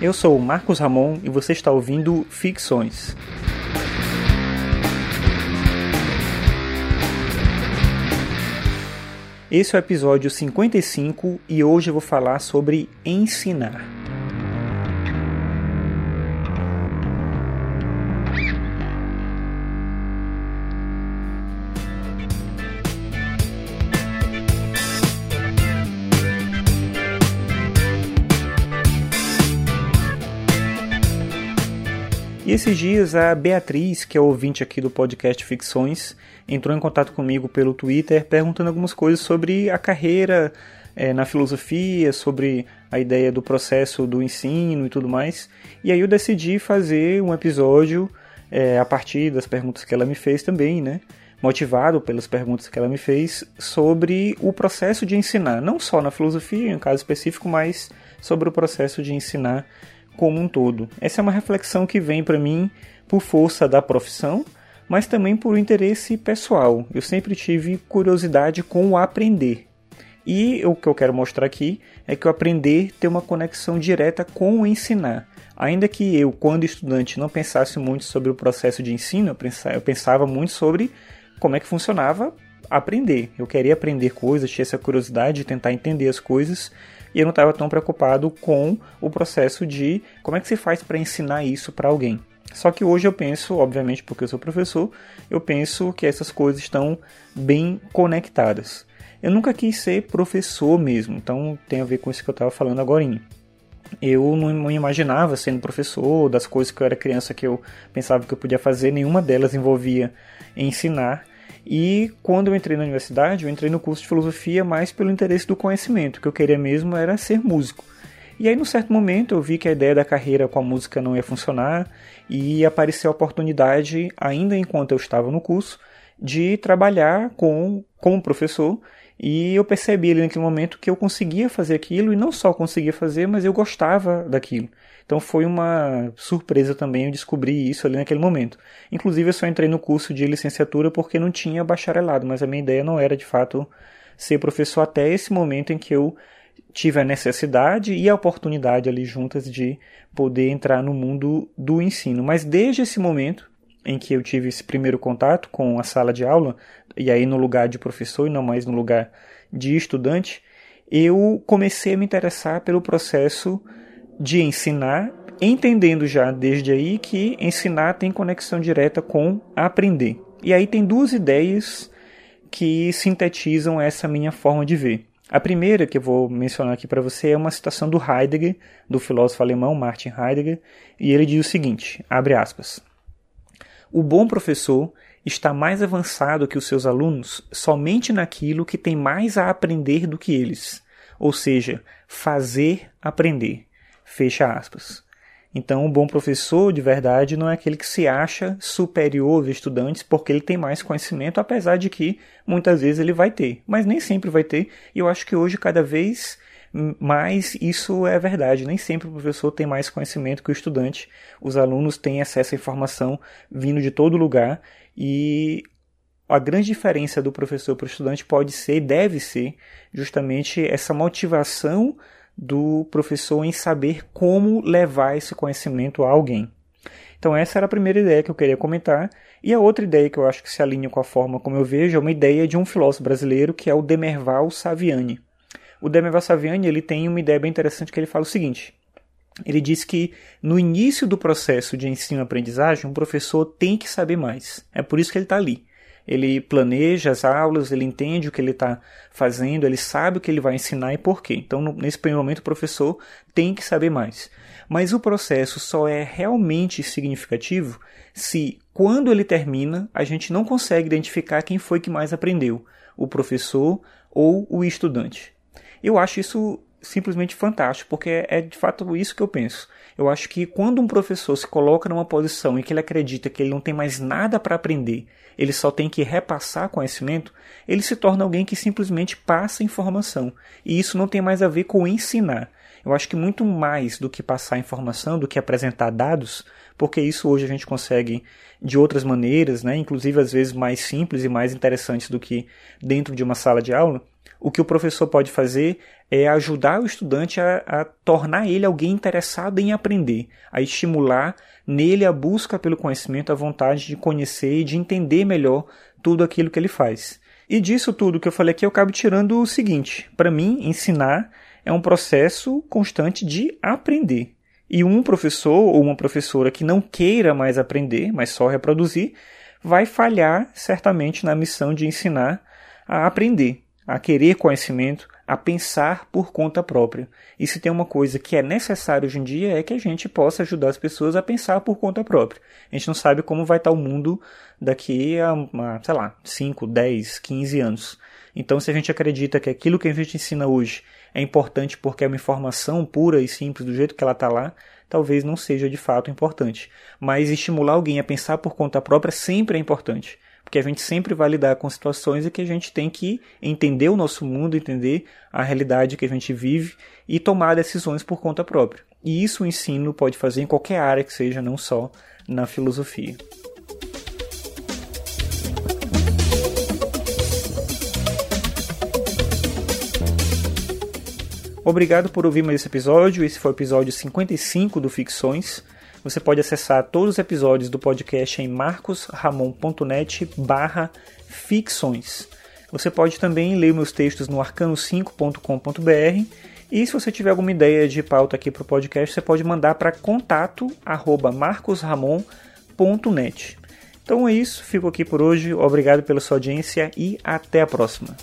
Eu sou o Marcos Ramon e você está ouvindo Ficções. Esse é o episódio 55 e hoje eu vou falar sobre ensinar. E esses dias a Beatriz, que é ouvinte aqui do podcast Ficções, entrou em contato comigo pelo Twitter perguntando algumas coisas sobre a carreira é, na filosofia, sobre a ideia do processo do ensino e tudo mais. E aí eu decidi fazer um episódio é, a partir das perguntas que ela me fez também, né? Motivado pelas perguntas que ela me fez sobre o processo de ensinar, não só na filosofia, em um caso específico, mas sobre o processo de ensinar como um todo. Essa é uma reflexão que vem para mim por força da profissão, mas também por interesse pessoal. Eu sempre tive curiosidade com o aprender. E o que eu quero mostrar aqui é que o aprender tem uma conexão direta com o ensinar. Ainda que eu, quando estudante, não pensasse muito sobre o processo de ensino, eu pensava muito sobre como é que funcionava aprender. Eu queria aprender coisas, tinha essa curiosidade de tentar entender as coisas, e eu não estava tão preocupado com o processo de como é que se faz para ensinar isso para alguém. Só que hoje eu penso, obviamente porque eu sou professor, eu penso que essas coisas estão bem conectadas. Eu nunca quis ser professor mesmo, então tem a ver com isso que eu estava falando agora. Eu não imaginava sendo professor, das coisas que eu era criança que eu pensava que eu podia fazer, nenhuma delas envolvia ensinar. E quando eu entrei na universidade, eu entrei no curso de filosofia mais pelo interesse do conhecimento. O que eu queria mesmo era ser músico. E aí, num certo momento, eu vi que a ideia da carreira com a música não ia funcionar e apareceu a oportunidade, ainda enquanto eu estava no curso, de trabalhar com, como professor. E eu percebi ali naquele momento que eu conseguia fazer aquilo e não só conseguia fazer, mas eu gostava daquilo. Então foi uma surpresa também eu descobrir isso ali naquele momento. Inclusive eu só entrei no curso de licenciatura porque não tinha bacharelado, mas a minha ideia não era de fato ser professor até esse momento em que eu tive a necessidade e a oportunidade ali juntas de poder entrar no mundo do ensino. Mas desde esse momento em que eu tive esse primeiro contato com a sala de aula, e aí no lugar de professor e não mais no lugar de estudante, eu comecei a me interessar pelo processo de ensinar, entendendo já desde aí que ensinar tem conexão direta com aprender. E aí tem duas ideias que sintetizam essa minha forma de ver. A primeira que eu vou mencionar aqui para você é uma citação do Heidegger, do filósofo alemão Martin Heidegger, e ele diz o seguinte, abre aspas: O bom professor está mais avançado que os seus alunos somente naquilo que tem mais a aprender do que eles, ou seja, fazer aprender. Fecha aspas. Então, um bom professor de verdade não é aquele que se acha superior aos estudantes porque ele tem mais conhecimento, apesar de que muitas vezes ele vai ter, mas nem sempre vai ter. E eu acho que hoje, cada vez mais, isso é verdade. Nem sempre o professor tem mais conhecimento que o estudante. Os alunos têm acesso à informação vindo de todo lugar e a grande diferença do professor para o estudante pode ser deve ser justamente essa motivação do professor em saber como levar esse conhecimento a alguém. Então essa era a primeira ideia que eu queria comentar. E a outra ideia que eu acho que se alinha com a forma como eu vejo é uma ideia de um filósofo brasileiro que é o Demerval Saviani. O Demerval Saviani ele tem uma ideia bem interessante que ele fala o seguinte. Ele diz que no início do processo de ensino-aprendizagem, um professor tem que saber mais. É por isso que ele está ali ele planeja as aulas, ele entende o que ele está fazendo, ele sabe o que ele vai ensinar e por quê. Então, nesse primeiro momento, o professor tem que saber mais. Mas o processo só é realmente significativo se, quando ele termina, a gente não consegue identificar quem foi que mais aprendeu, o professor ou o estudante. Eu acho isso simplesmente fantástico, porque é de fato isso que eu penso. Eu acho que quando um professor se coloca numa posição em que ele acredita que ele não tem mais nada para aprender, ele só tem que repassar conhecimento, ele se torna alguém que simplesmente passa informação. E isso não tem mais a ver com ensinar. Eu acho que muito mais do que passar informação, do que apresentar dados, porque isso hoje a gente consegue de outras maneiras, né? inclusive às vezes mais simples e mais interessantes do que dentro de uma sala de aula. O que o professor pode fazer é ajudar o estudante a, a tornar ele alguém interessado em aprender, a estimular nele a busca pelo conhecimento, a vontade de conhecer e de entender melhor tudo aquilo que ele faz. E disso tudo que eu falei aqui, eu acabo tirando o seguinte: para mim, ensinar é um processo constante de aprender. E um professor ou uma professora que não queira mais aprender, mas só reproduzir, vai falhar certamente na missão de ensinar a aprender, a querer conhecimento, a pensar por conta própria. E se tem uma coisa que é necessária hoje em dia é que a gente possa ajudar as pessoas a pensar por conta própria. A gente não sabe como vai estar o mundo daqui a, a sei lá, 5, 10, 15 anos. Então, se a gente acredita que aquilo que a gente ensina hoje é importante porque é uma informação pura e simples do jeito que ela está lá, talvez não seja de fato importante. Mas estimular alguém a pensar por conta própria sempre é importante. Porque a gente sempre vai lidar com situações em que a gente tem que entender o nosso mundo, entender a realidade que a gente vive e tomar decisões por conta própria. E isso o ensino pode fazer em qualquer área que seja, não só na filosofia. Obrigado por ouvir mais esse episódio. Esse foi o episódio 55 do Ficções. Você pode acessar todos os episódios do podcast em marcosramon.net barra ficções. Você pode também ler meus textos no arcano5.com.br e se você tiver alguma ideia de pauta aqui para o podcast, você pode mandar para contato marcosramon.net. Então é isso, fico aqui por hoje, obrigado pela sua audiência e até a próxima.